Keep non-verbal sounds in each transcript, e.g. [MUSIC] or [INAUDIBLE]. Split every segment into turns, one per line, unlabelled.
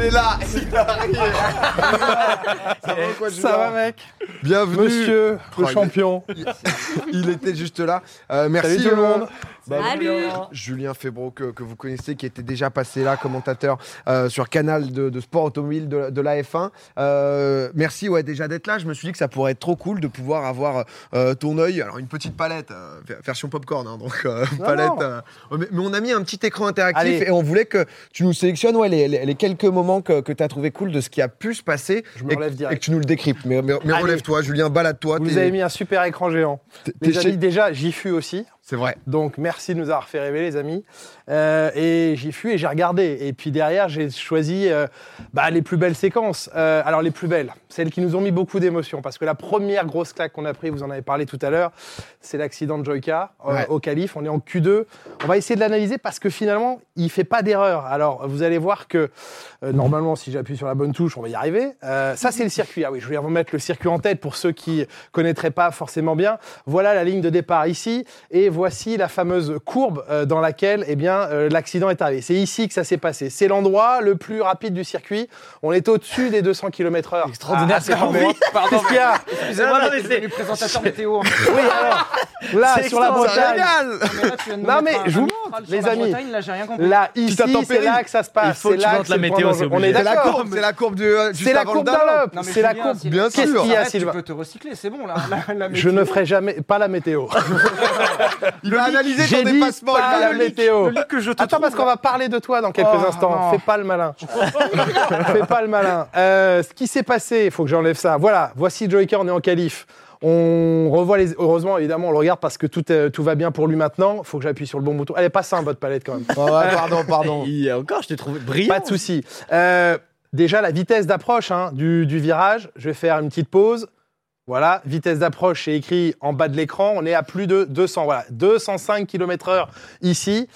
Il est là, il arrive. Ça va quoi,
Ça va, mec
Bienvenue.
Monsieur le
il-
champion.
Il était juste là. Euh, merci
Salut tout le
euh,
monde.
Salut
Julien Febro que, que vous connaissez, qui était déjà passé là, commentateur euh, sur Canal de, de sport automobile de, de la F1. Euh, merci ouais, déjà d'être là. Je me suis dit que ça pourrait être trop cool de pouvoir avoir euh, ton œil. Alors une petite palette, euh, ver- version popcorn, hein, donc euh,
Non,
palette.
non.
euh, mais, mais on a mis un petit écran interactif
Allez.
et on voulait que tu nous sélectionnes ouais, les, les- les quelques moments que, tu as trouvé cool de ce qui a pu se passer
Je me
et,
relève
que-
direct.
et que tu nous le décryptes. Mais, mais, mais relève-toi, Julien, balade-toi.
Vous avez mis un super écran géant. Les amis, déjà, j'y fus aussi.
C'est vrai.
Donc merci de nous avoir fait rêver les amis. Euh, et j'y fus et j'ai regardé. Et puis derrière j'ai choisi euh, bah, les plus belles séquences. Euh, alors les plus belles, celles qui nous ont mis beaucoup d'émotions. Parce que la première grosse claque qu'on a pris, vous en avez parlé tout à l'heure, c'est l'accident de Joyka
Ouais.
au calife. On est en Q2. On va essayer de l'analyser parce que finalement il fait pas d'erreur. Alors vous allez voir que normalement si j'appuie sur la bonne touche on va y arriver. Ça c'est le circuit. Ah oui je vais vous mettre le circuit en tête pour ceux qui connaîtraient pas forcément bien. Voilà la ligne de départ ici et voici la fameuse courbe euh, dans laquelle eh bien euh, l'accident est arrivé. C'est ici que ça s'est passé. C'est l'endroit le plus rapide du circuit. On est au-dessus des 200 km/h.
Extraordinaire,
Ah, c'est. [LAUGHS]
Pardon.
Qu'est-ce qu'il y a
Excusez-moi, mais c'est devenu présentateur météo.
Oui alors [LAUGHS] là
C'est
sur la. Bretagne. Non, mais
un-
je vous montre, les amis.
Là, j'ai rien compris.
Là ici c'est là que ça se passe.
Il faut
C'est là que
la météo, c'est.
On est d'accord.
courbe, c'est la courbe du. euh,
C'est la courbe
mais
C'est la courbe.
Bien
Qu'est-ce
sûr.
qu'il y a, Sylvain
Tu peux te recycler, c'est bon là. [LAUGHS]
Je ne ferai jamais pas la météo.
Il va analyser ton dépassement.
pas la météo.
Le lit que je te
Attends, parce qu'on va parler de toi dans quelques
Oh,
instants.
non.
Fais pas le malin. [LAUGHS] Fais pas le malin. Euh, ce qui s'est passé, il faut que j'enlève ça. Voilà, voici Joyka, on est en qualif. On revoit les. Heureusement, évidemment, on le regarde parce que tout, euh, tout va bien pour lui maintenant. faut que j'appuie sur le bon bouton. Elle est pas simple, votre palette, quand même.
Oh, ouais, pardon, pardon. [LAUGHS]
Il y a encore, je t'ai trouvé brillant.
Pas de souci. Euh, déjà, la vitesse d'approche hein, du, du virage. Je vais faire une petite pause. Voilà, vitesse d'approche, c'est écrit en bas de l'écran. On est à plus de 200, voilà, 205 km/h ici.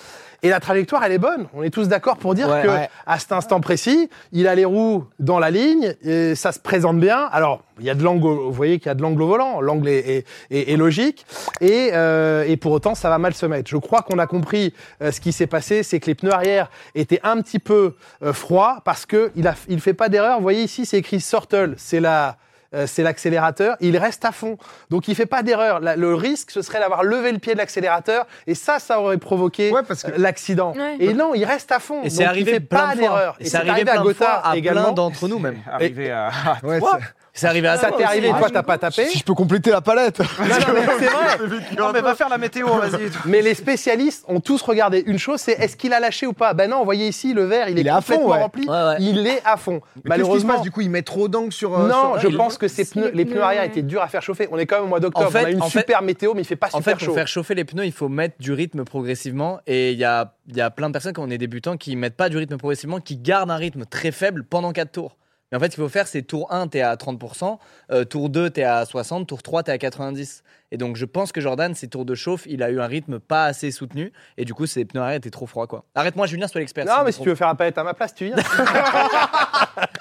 Et la trajectoire, elle est bonne. On est tous d'accord pour dire
Ouais.
que
Ouais.
à cet instant précis, il a les roues dans la ligne et ça se présente bien. Alors, il y a de l'angle, au- vous voyez qu'il y a de l'angle au volant. L'angle est, est- est- est logique et, euh, et pour autant, ça va mal se mettre. Je crois qu'on a compris euh, ce qui s'est passé, c'est que les pneus arrière étaient un petit peu euh, froids parce que il a, il fait pas d'erreur. Vous voyez ici, c'est écrit Sortle, c'est la euh, c'est l'accélérateur, il reste à fond. Donc il fait pas d'erreur. Le risque, ce serait d'avoir levé le pied de l'accélérateur, et ça, ça aurait provoqué
Ouais, parce que-
euh, l'accident.
Ouais.
Et non, il reste à fond.
Et c'est arrivé
il fait
plein
pas d'erreur.
Et c'est arrivé
à
plein de fois
Gotthard
à
également.
d'entre nous même. [LAUGHS]
Arrivé à.
Ouais,
Quoi
c'est-
arrivé à
Ça t'est arrivé, toi, t'as pas tapé.
Si je peux compléter la palette.
Non, non, mais [LAUGHS] c'est vrai.
Non, mais va faire la météo, vas-y.
Mais les spécialistes ont tous regardé une chose, c'est est-ce qu'il a lâché ou pas? Ben non, vous voyez ici, le verre, il est,
à fond,
complètement
ouais.
rempli.
Ouais, ouais.
Il est à fond.
Mais qu'est-ce qui se
Malheureusement,
passe, du coup, il met trop d'angle sur. euh,
non,
sur-
je pense que ces
Si
pneus,
les
pneus arrière étaient durs à faire chauffer. On est quand même au mois d'octobre.
En fait-
on a une
fait-
super météo, mais il fait pas
En
super
fait,
chaud.
pour faire chauffer les pneus, il faut mettre du rythme progressivement. Et il y a, il y a plein de personnes, quand on est débutant, qui mettent pas du rythme progressivement, qui gardent un rythme très faible pendant 4 tours. Mais en fait, ce qu'il faut faire, c'est tour 1, tu es à 30%, euh, tour 2, tu es à 60%, tour 3, tu es à 90%. Et donc, je pense que Jordan, ses tours de chauffe, il a eu un rythme pas assez soutenu. Et du coup, ses pneus arrière étaient trop froids. quoi. Arrête-moi, Julien, sois l'expert.
Non, mais si tu veux faire un palette à ma place, tu viens. [LAUGHS]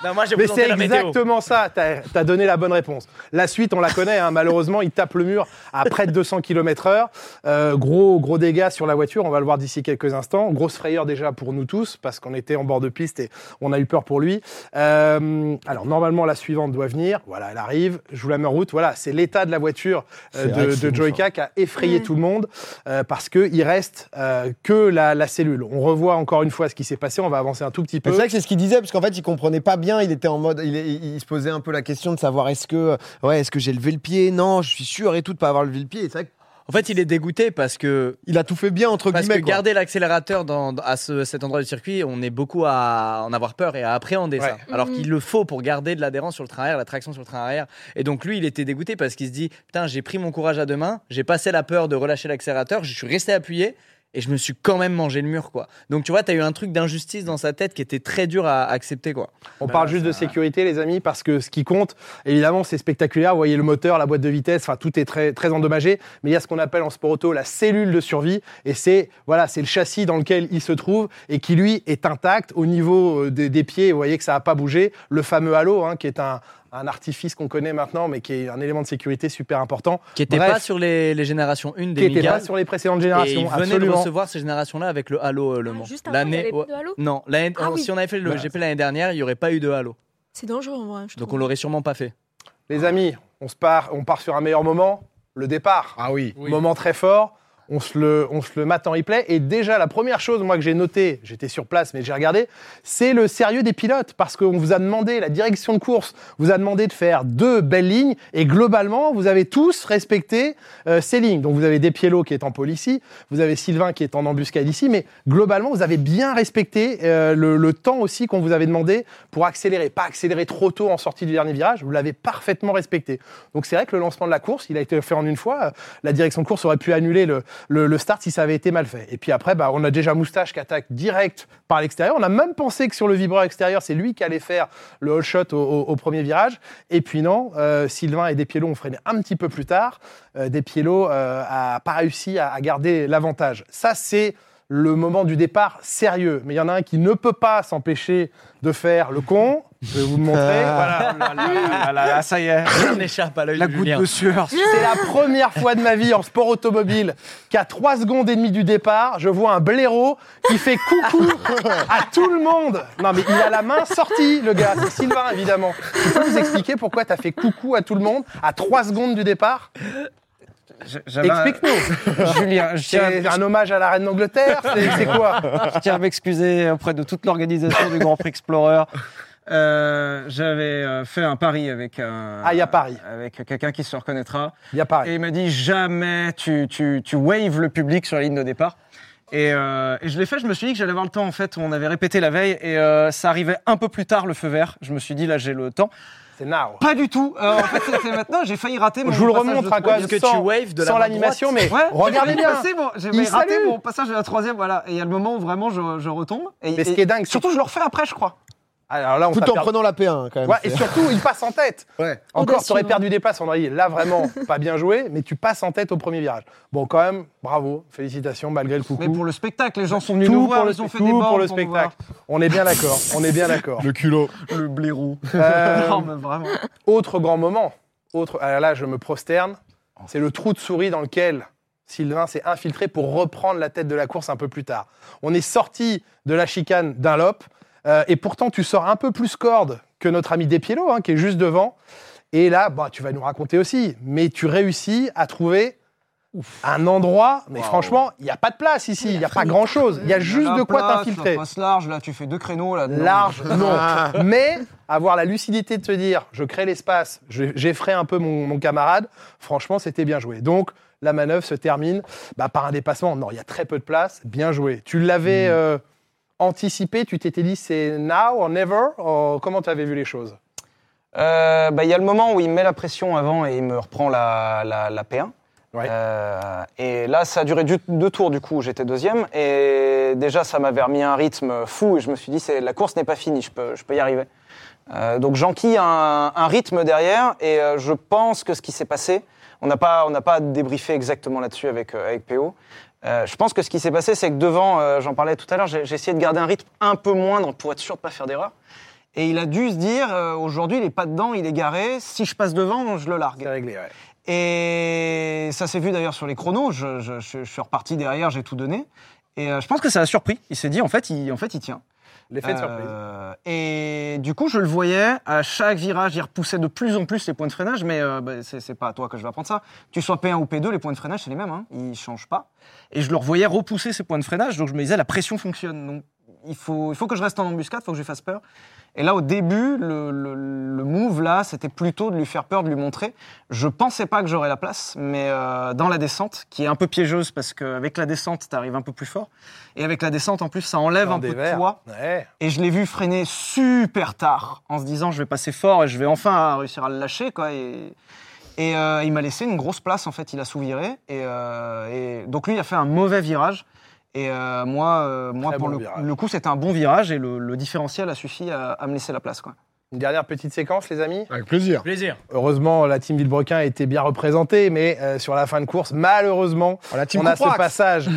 Non, moi, j'ai
Mais c'est
la météo.
exactement ça. T'as as donné la bonne réponse. La suite, on la connaît. hein. Malheureusement, il tape le mur à près de 200 km/h. Euh, gros, gros dégâts sur la voiture. On va le voir d'ici quelques instants. Grosse frayeur déjà pour nous tous parce qu'on était en bord de piste et on a eu peur pour lui. Euh, alors normalement, la suivante doit venir. Voilà, elle arrive. Je vous la mets en route. Voilà, c'est l'état de la voiture euh, de, de Joyka qui a effrayé
Mm.
tout le monde euh, parce que il reste euh, que la, la cellule. On revoit encore une fois ce qui s'est passé. On va avancer un tout petit peu.
C'est vrai que c'est ce qu'il disait, parce qu'en fait, il comprenait pas bien. Il était en mode, il, il- il se posait un peu la question de savoir est-ce que, ouais, est-ce que j'ai levé le pied? Non, je suis sûr et tout de pas avoir levé le pied. Et c'est vrai
En fait, il est dégoûté parce que
qu'il a tout fait bien entre
Parce que
guillemets. quoi.
garder l'accélérateur dans, à ce- cet endroit du circuit, on est beaucoup à en avoir peur et à appréhender ça. Alors
Mhm.
qu'il le faut pour garder de l'adhérence sur le train arrière, la traction sur le train arrière. Et donc lui, il était dégoûté parce qu'il se dit Putain, j'ai pris mon courage à deux mains, j'ai passé la peur de relâcher l'accélérateur, je suis resté appuyé. Et je me suis quand même mangé le mur, quoi. Donc tu vois, t'as eu un truc d'injustice dans sa tête qui était très dur à accepter, quoi.
On
Bah,
parle juste de sécurité, les amis, parce que ce qui compte, évidemment, c'est spectaculaire. Vous voyez le moteur, la boîte de vitesse, enfin, tout est très, très endommagé. Mais il y a ce qu'on appelle en sport auto la cellule de survie. Et c'est, voilà, c'est le châssis dans lequel il se trouve et qui, lui, est intact au niveau euh, des, des pieds. Vous voyez que ça n'a pas bougé. Le fameux halo, hein, qui est un, un artifice qu'on connaît maintenant, mais qui est un élément de sécurité super important.
Qui n'était pas sur les, les générations 1
Qui
des
n'était
Migas.
pas sur les précédentes
Et
générations.
ils venaient de recevoir ces générations-là avec le Halo euh, Le
Ah,
Mans.
juste avant, il y avait
ouais.
plus de Halo
Non, l'année-
Ah oui.
si on avait fait le
Voilà.
GP l'année dernière, il n'y aurait pas eu de Halo.
C'est dangereux en vrai. je
Donc on l'aurait sûrement pas fait.
Les amis, on, se part, on part sur un meilleur moment, le départ.
Ah oui.
Moment très fort. On se, le, on se le mate en replay. Et déjà, la première chose, moi, que j'ai noté, j'étais sur place, mais j'ai regardé, c'est le sérieux des pilotes. Parce qu'on vous a demandé, la direction de course vous a demandé de faire deux belles lignes. Et globalement, vous avez tous respecté euh, ces lignes. Donc, vous avez Despiello qui est en pôle ici. Vous avez Sylvain qui est en embuscade ici. Mais globalement, vous avez bien respecté euh, le, le temps aussi qu'on vous avait demandé pour accélérer. Pas accélérer trop tôt en sortie du dernier virage. Vous l'avez parfaitement respecté. Donc, c'est vrai que le lancement de la course, il a été fait en une fois. La direction de course aurait pu annuler le, le, start si ça avait été mal fait. Et puis après, bah, on a déjà Moustache qui attaque direct par l'extérieur. On a même pensé que sur le vibreur extérieur, c'est lui qui allait faire le all shot au, premier virage. Et puis non, euh, Sylvain et Despiello ont freiné un petit peu plus tard. Euh, Despiello euh, a pas réussi à, à garder l'avantage. Ça, c'est le moment du départ sérieux. Mais il y en a un qui ne peut pas s'empêcher de faire le con. Je vais vous le montrer. voilà.
Ah là, là, là, là, ça y est.
On échappe à l'œil
La
de
goutte
Julien.
de sueur.
C'est la première fois de ma vie en sport automobile qu'à 3 secondes et demie du départ, je vois un blaireau qui fait coucou à tout le monde. Non mais il a la main sortie, le gars. C'est Sylvain, évidemment. Tu peux nous expliquer pourquoi tu as fait coucou à tout le monde à 3 secondes du départ? Explique-nous. [LAUGHS]
Julien, je tiens,
C'est un hommage à la reine d'Angleterre C'est c'est quoi?
Je tiens à m'excuser auprès de toute l'organisation du Grand Prix Explorer. Euh, J'avais euh, fait un pari avec un,
Ah, il y a Paris.
avec quelqu'un qui se reconnaîtra.
Il y a pareil.
Et il m'a dit jamais tu, tu, tu waves le public sur la ligne de départ. Et, euh, et je l'ai fait, je me suis dit que j'allais avoir le temps. En fait, on avait répété la veille et euh, ça arrivait un peu plus tard le feu vert. Je me suis dit là j'ai le temps.
C'est now.
Pas du tout. Euh, en fait, c'était maintenant. J'ai failli rater mon
Je vous le remontre à quoi
troisième.
que tu waves de la
sans l'animation, mais
Ouais,
regardez bien.
J'ai raté mon passage de la troisième, voilà. Et il y a le moment où vraiment je, je retombe. Et,
Mais ce
et
qui est dingue, c'est-
surtout je le refais après, je crois.
Alors là, on
Tout en
perdu-
prenant la P1 quand même.
Ouais, et surtout, il passe en tête.
Ouais.
Encore, tu aurais
hein.
perdu des places, on aurait dit, là vraiment, [LAUGHS] pas bien joué, mais tu passes en tête au premier virage. Bon, quand même, bravo, félicitations, malgré le coucou.
Mais pour le spectacle, les gens sont venus
tout
nous voir, ils ont fait
tout
des
pour le spectacle. On est bien d'accord, on est bien d'accord. [LAUGHS]
Le culot.
Le blaireau.
Euh, [LAUGHS]
non, mais vraiment.
autre grand moment, autre, alors là, je me prosterne, c'est le trou de souris dans lequel Sylvain s'est infiltré pour reprendre la tête de la course un peu plus tard. On est sorti de la chicane d'un lop, euh, et pourtant tu sors un peu plus corde que notre ami Despiello, hein, qui est juste devant. Et là, bah, tu vas nous raconter aussi, mais tu réussis à trouver un endroit, mais franchement, il n'y a pas de place ici, il n'y a pas grand-chose, il y a juste de quoi t'infiltrer.
Passe large, là, tu fais deux créneaux. Là, dedans.
Large, [LAUGHS] non. Mais avoir la lucidité de te dire, je crée l'espace, je- j'effraie un peu mon, mon camarade, franchement, c'était bien joué. Donc, la manœuvre se termine bah, par un dépassement. Non, il y a très peu de place, bien joué. Tu l'avais euh, anticipé, tu t'étais dit, c'est now or never ou Comment tu avais vu les choses?
Euh, bah, Il y a le moment où il me met la pression avant et il me reprend la, la, la P1.
Ouais.
Euh, et là, ça a duré du- deux tours, du coup, j'étais deuxième. Et déjà, ça m'avait remis un rythme fou. Et je me suis dit, c'est, la course n'est pas finie, je peux, je peux y arriver. Euh, donc j'enquille un, un rythme derrière. Et je pense que ce qui s'est passé, on n'a pas, on n'a pas débriefé exactement là-dessus avec, avec PO. Euh, je pense que ce qui s'est passé, c'est que devant, euh, j'en parlais tout à l'heure, j'ai, essayé de garder un rythme un peu moindre pour être sûr de ne pas faire d'erreur. Et il a dû se dire, euh, aujourd'hui, il est pas dedans, il est garé. Si je passe devant, je le largue.
C'est réglé, ouais.
Et ça s'est vu d'ailleurs sur les chronos. Je, je- je- je suis reparti derrière, j'ai tout donné. Et euh, je pense que ça l'a surpris. Il s'est dit, en fait, il, en fait, il tient.
L'effet de surprise.
Euh, et du coup, je le voyais à chaque virage, il repoussait de plus en plus les points de freinage. Mais euh, bah, c'est pas à toi que je vais apprendre ça. Tu sois P1 ou P2, les points de freinage, c'est les mêmes. Hein. Ils changent pas. Et je le revoyais repousser ces points de freinage. Donc je me disais, la pression fonctionne. Donc il faut, il faut que je reste en embuscade, il faut que je lui fasse peur. Et là, au début, le, le- le move, là, c'était plutôt de lui faire peur, de lui montrer. Je pensais pas que j'aurais la place, mais euh, dans la descente, qui est un peu piégeuse parce qu'avec la descente, tu arrives un peu plus fort. Et avec la descente, en plus, ça enlève
Dans
un peu de poids.
Ouais.
Et je l'ai vu freiner super tard, en se disant, je vais passer fort et je vais enfin réussir à le lâcher, quoi. Et, et euh, il m'a laissé une grosse place, en fait, il a sous-viré. Et, euh, et donc lui, il a fait un mauvais virage. Et euh, moi, euh, moi pour
bon
le, le coup, c'était un bon virage et le, le différentiel a suffi à, à me laisser la place. Quoi.
Une dernière petite séquence, les amis.
Avec plaisir.
Plaisir.
Heureusement, la team Villebrequin a été bien représentée, mais euh, sur la fin de course, malheureusement,
Oh, la team
on a ce passage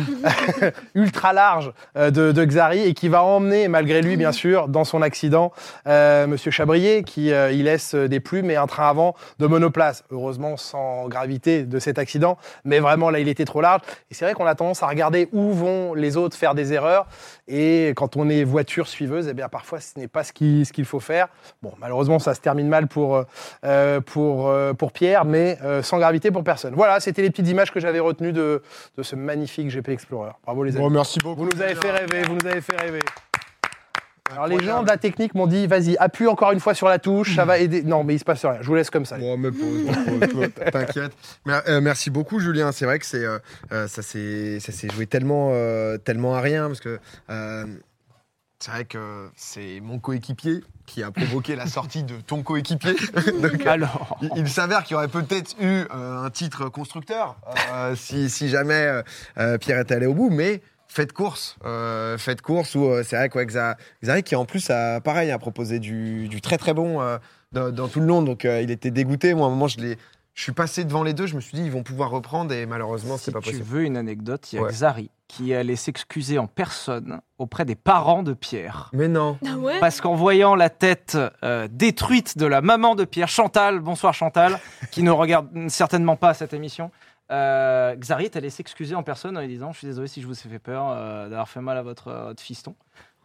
[LAUGHS] ultra large euh, de, de Xari et qui va emmener, malgré lui, bien sûr, dans son accident, euh, Monsieur Chabrier, qui euh, y laisse des plumes et un train avant de monoplace. Heureusement, sans gravité de cet accident, mais vraiment, là, il était trop large. Et c'est vrai qu'on a tendance à regarder où vont les autres faire des erreurs. Et quand on est voiture suiveuse, eh bien, parfois, ce n'est pas ce qu'il ce qu'il faut faire. Bon, malheureusement, ça se termine mal pour, euh, pour, euh, pour Pierre, mais euh, sans gravité pour personne. Voilà, c'était les petites images que j'avais retenues de, de ce magnifique GP Explorer. Bravo les amis.
Bon, merci beaucoup.
Vous nous avez fait rêver, vous nous avez fait rêver. Alors les gens de la technique m'ont dit, vas-y, appuie encore une fois sur la touche, ça va aider. Non, mais il se passe rien. Je vous laisse comme ça.
Bon, me pose, t'inquiète. Mer- euh, merci beaucoup, Julien. C'est vrai que c'est euh, euh, ça s'est joué tellement euh, tellement à rien parce que euh, c'est vrai que c'est mon coéquipier qui a provoqué la sortie de ton coéquipier. [LAUGHS] Donc, euh,
Alors.
il, il s'avère qu'il y aurait peut-être eu euh, un titre constructeur euh, [LAUGHS] si, si jamais euh, Pierre était allé au bout, mais faites course, euh, faites course où euh, c'est vrai que Xari qui en plus a pareil a proposé du, du très très bon euh, dans, dans tout le long, donc euh, il était dégoûté. Moi, à un moment, je l'ai, je suis passé devant les deux, je me suis dit ils vont pouvoir reprendre et malheureusement
Si
c'est pas
tu
possible.
veux une anecdote, il y a
Ouais.
Xari qui allé s'excuser en personne auprès des parents de Pierre.
Mais non.
Ah ouais
Parce qu'en voyant la tête euh, détruite de la maman de Pierre, Chantal, bonsoir Chantal, qui ne regarde certainement pas cette émission, euh, Xari est allé s'excuser en personne en lui disant Je suis désolé si je vous ai fait peur euh, d'avoir fait mal à votre, votre fiston.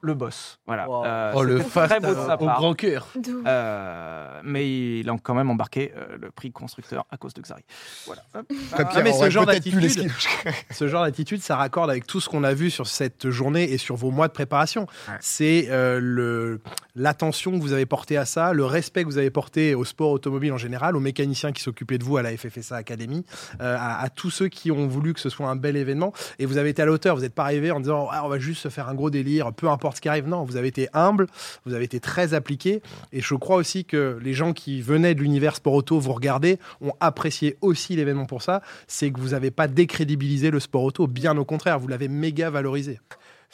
Le boss, voilà.
Wow.
Euh,
Oh, le faste
très beau de sa
au grand cœur.
Euh, mais il a quand même embarqué euh, le prix constructeur à cause de Xari. Voilà.
Ah, mais ce genre d'attitude-
l'esquiver. [LAUGHS]
Ce genre d'attitude, ça raccorde avec tout ce qu'on a vu sur cette journée et sur vos mois de préparation.
Ouais.
C'est euh, le l'attention que vous avez portée à ça, le respect que vous avez porté au sport automobile en général, aux mécaniciens qui s'occupaient de vous à la FFSA Academy, euh, à, à tous ceux qui ont voulu que ce soit un bel événement. Et vous avez été à la hauteur. Vous n'êtes pas arrivé en disant Ah, on va juste se faire un gros délire, peu importe ce qui arrive. Non, vous avez été humble, vous avez été très appliqué. Et je crois aussi que les gens qui venaient de l'univers sport auto vous regarder ont apprécié aussi l'événement pour ça. C'est que vous n'avez pas décrédibilisé le sport auto. Bien au contraire, vous l'avez méga valorisé.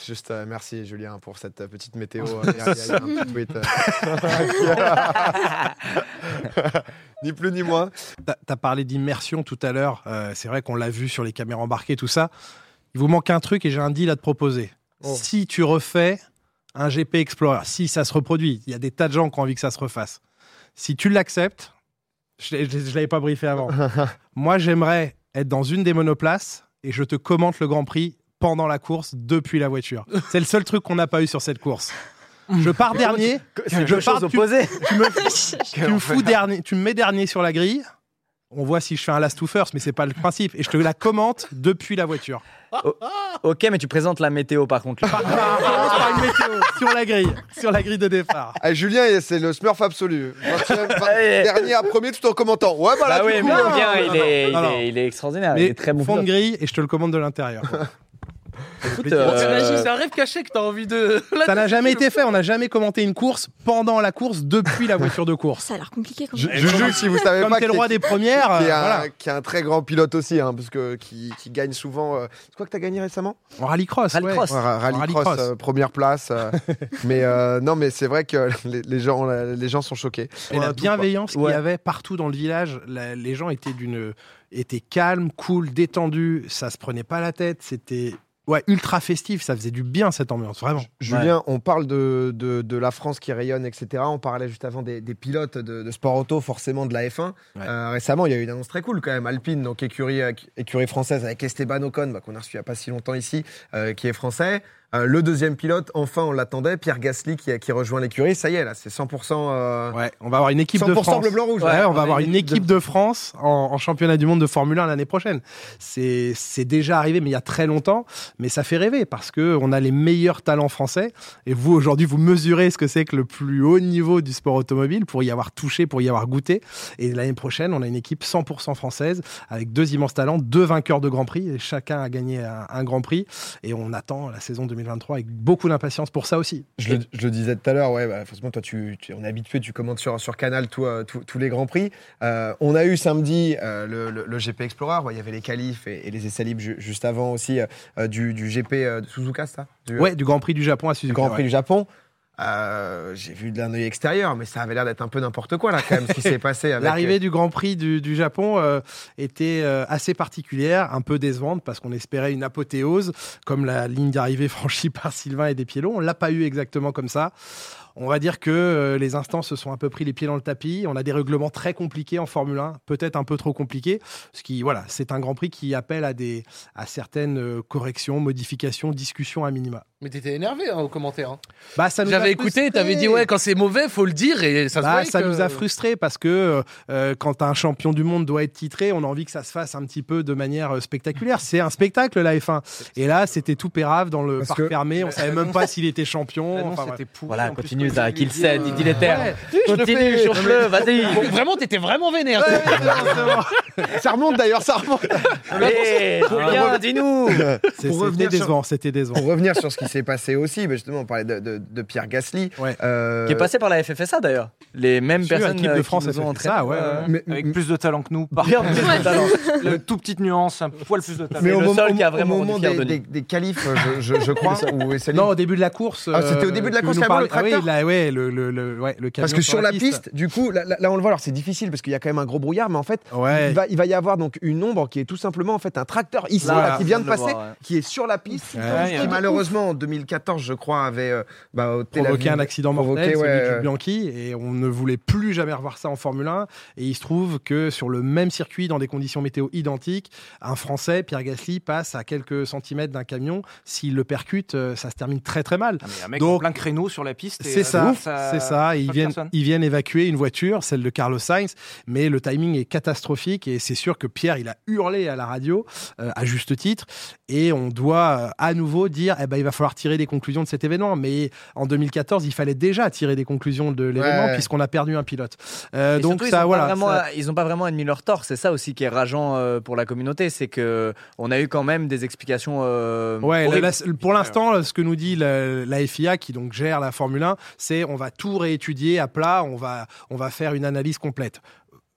Juste euh, merci Julien pour cette euh, petite météo. [LAUGHS] euh, Il y a- il y a un petit tweet. [LAUGHS] ni plus ni moins.
Tu as parlé d'immersion tout à l'heure. Euh, c'est vrai qu'on l'a vu sur les caméras embarquées, tout ça. Il vous manque un truc et j'ai un deal à te proposer.
Oh.
Si tu refais un GP Explorer, si ça se reproduit, il y a des tas de gens qui ont envie que ça se refasse. Si tu l'acceptes, je ne l'avais pas briefé avant. [LAUGHS] Moi, j'aimerais être dans une des monoplaces et je te commente le Grand Prix pendant la course depuis la voiture. C'est le seul truc qu'on n'a pas eu sur cette course. Je pars dernier, Je pars- tu- tu me, tu [LAUGHS] me fous dernier, tu me mets dernier sur la grille. On voit si je fais un last to first, mais c'est pas le principe. Et je te la commente depuis la voiture.
Ok, mais tu présentes la météo par contre.
Par, par- par une météo, sur la grille, sur la grille de départ.
Ah, Julien, c'est le smurf absolu. 20e, vingt-
Allez.
dernier à premier tout en commentant. Ouais, bah là,
Bah oui,
coup,
bien, il est, il, est, il est extraordinaire.
Mais
il est très bon.
fond de grille et je te le commande de l'intérieur.
Écoute,
Euh,
C'est un rêve caché que t'as envie de. [LAUGHS]
Ça n'a jamais été fait. On n'a jamais commenté une course pendant la course depuis la voiture de course.
Ça a l'air compliqué quand même.
Juju, si vous savez
Comme
pas
t'es le roi des premières,
qui est, un,
voilà.
qui est un très grand pilote aussi, hein, parce que qui, qui gagne souvent. euh, C'est quoi que tu as gagné récemment?
En rallycross.
Rallycross.
Ouais, Rallycross,
rallycross.
euh, première place. [LAUGHS] mais non, mais c'est vrai que [LAUGHS] les, les gens, les gens sont choqués.
Et la bienveillance qu'il y avait partout dans le village, la- les gens étaient d'une étaient calmes, cool, détendus, ça se prenait pas la tête, c'était ouais, ultra festif, ça faisait du bien cette ambiance, vraiment.
Julien, on parle de, de, de la France qui rayonne, etc. On parlait juste avant des, des pilotes de, de sport auto, forcément de la F1.
Ouais.
Euh, récemment, il y a eu une annonce très cool quand même. Alpine, donc écurie, euh, écurie française avec Esteban Ocon, bah, qu'on a reçu il n'y a pas si longtemps ici, euh, qui est français. Euh, le deuxième pilote, enfin, on l'attendait, Pierre Gasly qui, qui rejoint l'écurie. Ça y est, là, c'est 100%, euh,
Ouais, on va avoir une équipe de
100%
France.
bleu, blanc, rouge.
Ouais,
Ouais,
on va avoir une équipe de France en, en championnat du monde de Formule 1 l'année prochaine. C'est déjà arrivé, mais il y a très longtemps. Mais ça fait rêver parce que on a les meilleurs talents français. Et vous, aujourd'hui, vous mesurez ce que c'est que le plus haut niveau du sport automobile pour y avoir touché, pour y avoir goûté. Et l'année prochaine, on a une équipe 100% française avec deux immenses talents, deux vainqueurs de Grand Prix. Et chacun a gagné un, un Grand Prix. Et on attend la saison 2023 avec beaucoup d'impatience pour ça aussi.
Je le, je le disais tout à l'heure, ouais, bah, forcément, toi, tu, tu- on est habitué, tu commentes sur, sur Canal euh, tous les grands prix. Euh, on a eu samedi euh, le, le- le GP Explorer, ouais, il y avait les qualifs et, et les essais libres ju- juste avant aussi euh, du, du GP de Suzuka, ça? Du,
Ouais, du Grand Prix du Japon à
du
Suzuka.
Grand
ouais.
Prix du Japon. Euh, j'ai vu d'un œil extérieur, mais ça avait l'air d'être un peu n'importe quoi là quand même ce qui s'est [LAUGHS] passé. avec-
L'arrivée du Grand Prix du, du Japon euh, était euh, assez particulière, un peu décevante parce qu'on espérait une apothéose, comme la ligne d'arrivée [LAUGHS] franchie par Sylvain et des pieds longs. On l'a pas eu exactement comme ça. On va dire que euh, les instances se sont un peu pris les pieds dans le tapis. On a des règlements très compliqués en Formule 1, peut-être un peu trop compliqués. Ce qui, voilà, c'est un Grand Prix qui appelle à des à certaines euh, corrections, modifications, discussions à minima.
Mais t'étais énervé hein, aux commentaires. hein.
Bah, ça nous a
J'avais écouté, t'avais dit ouais, quand c'est mauvais, faut le dire et ça
Bah, ça
que-
nous a frustrés parce que euh, quand un champion du monde doit être titré, on a envie que ça se fasse un petit peu de manière spectaculaire. C'est un spectacle la F1. Et là, c'était tout pérave dans le
Parce
parc
que-
fermé. On savait même pas s'il était champion. Enfin, bref.
était pourrie.
Voilà, continue, Zach,
tu
qu'il
dis,
sait,
euh,
termes. Continue, chauffe-le, vas-y.
Bon, vraiment, t'étais vraiment vénère.
Ça remonte d'ailleurs, ça remonte.
Allez, Julien, dis-nous.
C'est-
Pour
C'était
revenir sur-
décevant. C'était décevant.
Pour revenir sur ce qui s'est passé aussi, bah, justement, on parlait de, de- de Pierre Gasly.
Ouais.
Euh,
Qui est passé par la FFSA d'ailleurs. Les mêmes personnes
de
euh,
France
qui
a
nous ont
ouais, ouais.
mais,
Avec plus de talent que nous. Par [LAUGHS]
Bien plus de talent.
Le tout petite nuance, un poil plus de talent.
mais
le
moment,
seul qui a
au
vraiment
moment des,
Denis.
des, des qualifs, je, je- je crois, [LAUGHS]
Non, au début de la course.
Ah, c'était au début de la course, le
ah
tracteur
ouais, le, le, le, ouais, le
Parce
camion
que sur la piste, du coup, là, là- là, on le voit, alors c'est difficile parce qu'il y a quand même un gros brouillard, mais en fait,
Ouais.
il, va, il va y avoir donc une ombre qui est tout simplement en fait un tracteur ici là, qui vient de passer,
ouais.
qui est sur la piste,
Ouais,
qui malheureusement en 2014, je crois, avait euh, bah,
provoqué un accident
provoqué,
mortel, celui du
ouais.
Bianchi, et on ne voulait plus jamais revoir ça en Formule 1. Et il se trouve que sur le même circuit, dans des conditions météo identiques, un Français, Pierre Gasly, passe à quelques centimètres d'un camion. S'il le percute, euh, ça se termine très très mal.
Ah, mais un mec
Donc-
en plein créneau sur la piste.
C'est ça, c'est ça. Ils viennent,
personne.
ils viennent évacuer une voiture, celle de Carlos Sainz, mais le timing est catastrophique et c'est sûr que Pierre, il a hurlé à la radio, euh, à juste titre, et on doit euh, à nouveau dire, eh ben, il va falloir tirer des conclusions de cet événement. Mais en 2014, il fallait déjà tirer des conclusions de l'événement
Ouais.
puisqu'on a perdu un pilote. Euh,
Et
donc
surtout,
ça,
ils ont
voilà.
pas vraiment,
ça-
ils ont pas vraiment admis leur tort. C'est ça aussi qui est rageant euh, pour la communauté, c'est que on a eu quand même des explications. euh,
Ouais, la-
horribles.
la- pour l'instant, ce que nous dit la, la FIA, qui donc gère la Formule 1, c'est on va tout réétudier à plat, on va, faire une analyse complète.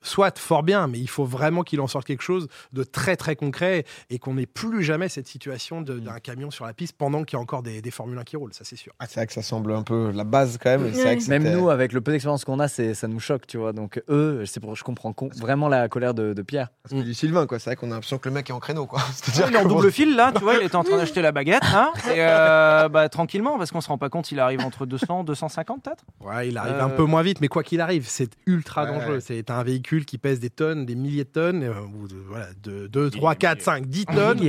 Soit fort bien, mais il faut vraiment qu'il en sorte quelque chose de très très concret et qu'on n'ait plus jamais cette situation de- d'un camion sur la piste pendant qu'il y a encore des, des Formule 1 qui roulent, ça c'est sûr.
Ah, c'est vrai que ça semble un peu la base quand même. vrai que
Même nous, avec le peu d'expérience qu'on a, c'est, ça nous choque, tu vois. Donc eux, c'est pour, je comprends con- vraiment la colère de, de Pierre.
Parce que du Sylvain, quoi. C'est vrai qu'on a l'impression que le mec est en créneau, quoi. [LAUGHS] C'est-à-dire
Il est en double fil là, tu vois, il était en train [LAUGHS] d'acheter la baguette, hein, et euh, bah, tranquillement, parce qu'on se rend pas compte, il arrive entre 200, 250 peut-être.
Ouais, il arrive
Euh,
un peu moins vite, mais quoi qu'il arrive, c'est ultra
Ouais.
dangereux. C'est un véhicule qui pèse des tonnes, des milliers de tonnes, euh, ou de, voilà, de 2, 3, 4, 5, 10 tonnes,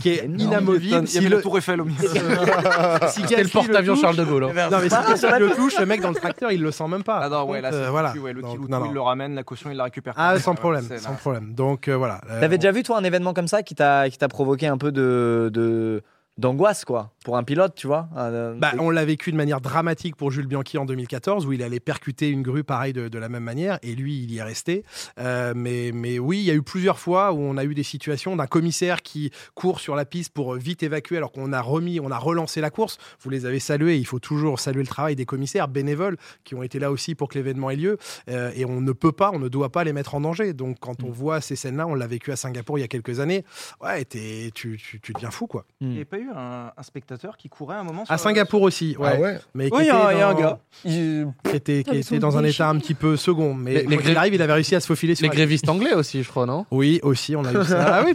qui est inamovible.
Il y
Si
avait
le,
la tour Eiffel au milieu. [LAUGHS]
si
C'était le porte-avions
touche-
Charles de Gaulle. hein.
Non, mais si Gasly le touche, le mec dans le tracteur, il le sent même pas.
Ah non, ouais, là,
Euh, voilà.
ouais, le
non.
il le ramène, la caution, il la récupère.
Ah, sans problème, sans
là.
problème. Donc euh, voilà.
T'avais déjà vu toi un événement comme ça qui t'a, qui t'a provoqué un peu de, de d'angoisse quoi pour un pilote, tu vois. Euh,
Bah, on l'a vécu de manière dramatique pour Jules Bianchi en 2014, où il allait percuter une grue pareil de, de la même manière, et lui, il y est resté. Euh, mais, mais oui, il y a eu plusieurs fois où on a eu des situations d'un commissaire qui court sur la piste pour vite évacuer, alors qu'on a remis, on a relancé la course. Vous les avez salués, il faut toujours saluer le travail des commissaires bénévoles qui ont été là aussi pour que l'événement ait lieu. Euh, et on ne peut pas, on ne doit pas les mettre en danger. Donc quand on voit ces scènes-là, on l'a vécu à Singapour il y a quelques années, ouais, tu, tu, tu deviens fou, quoi.
Avait pas eu un, un spectateur qui courait un moment
À Singapour aussi, ouais.
Ah ouais.
Mais qui
Oui, il y, a- un gars. Il-
qui était, qui était dans un état un petit peu second. Mais
Les- les
quand il arrive, il avait réussi à se faufiler sur
Les
la-
grévistes anglais aussi, je crois, non?
Oui, aussi, on a eu ça. [LAUGHS] Ah oui,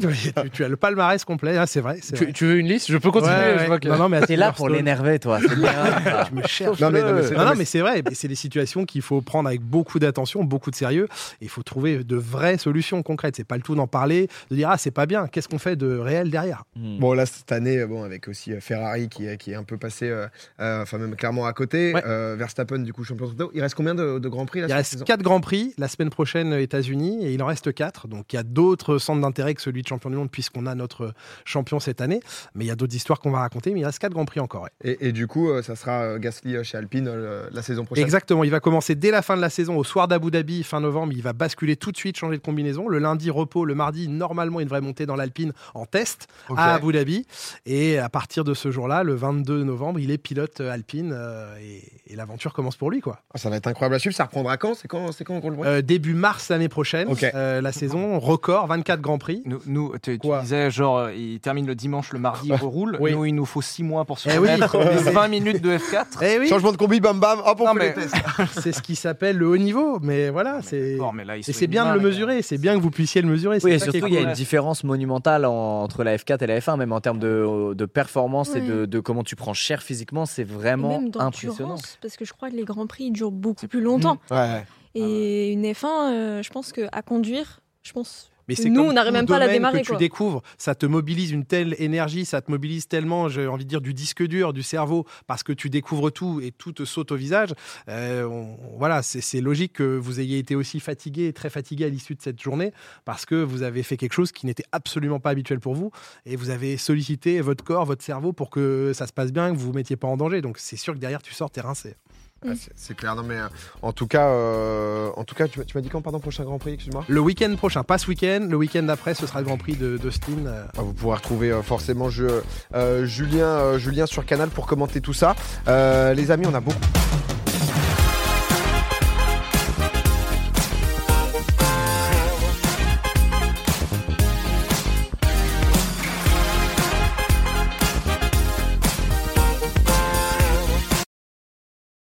tu, as le palmarès complet, hein, c'est vrai.
tu,
vrai.
tu veux une liste? Je peux continuer
Ouais,
je
ouais.
vois que-
Non, non, mais
T'es là pour l'énerver, toi. Bien. [LAUGHS]
Tu me cherches.
Non, mais, non, mais c'est- mais
mais vrai, mais c'est des situations qu'il faut prendre avec beaucoup d'attention, beaucoup de sérieux. Et il faut trouver de vraies solutions concrètes. C'est pas le tout d'en parler, de dire ah c'est pas bien. Qu'est-ce qu'on fait de réel derrière?
Hmm.
Bon, là, cette année, bon, avec aussi euh, Ferrari qui, est- qui est un peu passé, euh, euh, enfin, même clairement à côté.
Ouais.
Verstappen, du coup, champion de Il reste combien de, de grands prix là
Il reste
saison?
quatre grands prix la semaine prochaine aux États-Unis et il en reste quatre. Donc il y a d'autres centres d'intérêt que celui de champion du monde puisqu'on a notre champion cette année. Mais il y a d'autres histoires qu'on va raconter. Mais il reste quatre grands prix encore. ouais.
et, et du coup, ça sera Gasly chez Alpine la saison prochaine.
Exactement, il va commencer dès la fin de la saison, au soir d'Abu Dhabi, fin novembre. Il va basculer tout de suite, changer de combinaison. Le lundi, repos. Le mardi, normalement, il devrait monter dans l'Alpine en test à Abu Dhabi. Et Et à partir de ce jour-là, le 22 novembre, il est pilote euh, alpine euh, et, et l'aventure commence pour lui. quoi.
Ah, ça va être incroyable à suivre. Ça reprendra quand? C'est quand, c'est quand qu'on le voit
Euh, début mars l'année prochaine,
Ok.
euh, la saison record, 24 grands prix.
Nous, nous tu, disais, genre, il termine le dimanche, le mardi, il reroule.
Oui.
Nous, il nous faut 6 mois pour se
Eh oui.
remettre [LAUGHS] des 20 minutes de F4.
Eh oui,
Changement de combi, bam bam, hop, on
mais-
les tests. [LAUGHS]
c'est ce qui s'appelle le haut niveau. Mais voilà, c'est.
Là, il
Et c'est bien de le mesurer, c'est bien que vous puissiez le mesurer. c'est
Oui, et surtout, il y a une différence monumentale en- entre la F4 et la F1, même en termes de, de performance et de, de comment tu prends cher physiquement, c'est vraiment
même
impressionnant.
parce que je crois que les grands prix ils durent beaucoup plus longtemps.
Ouais.
Et une F1, euh, je pense qu'à conduire, je pense.
Mais c'est
nous, on n'arrive même pas à la démarrer.
que tu
quoi.
découvres, ça te mobilise une telle énergie, ça te mobilise tellement, j'ai envie de dire, du disque dur, du cerveau, parce que tu découvres tout et tout te saute au visage. Euh, on- voilà, c'est c'est logique que vous ayez été aussi fatigué, très fatigué à l'issue de cette journée, parce que vous avez fait quelque chose qui n'était absolument pas habituel pour vous, et vous avez sollicité votre corps, votre cerveau pour que ça se passe bien, que vous vous mettiez pas en danger. Donc c'est sûr que derrière tu sors, t'es rincé.
Ah, c'est- c'est clair. Non, mais euh, en tout cas, euh, en tout cas, tu, m'as- tu m'as dit quand, pardon, prochain Grand Prix, excuse-moi?
Le week-end prochain, pas ce week-end, le week-end d'après, ce sera le Grand Prix de d'Austin. euh,
Ah, Vous pourrez retrouver euh, forcément je- euh, Julien, euh, Julien sur Canal pour commenter tout ça. Euh, les amis, on a beaucoup.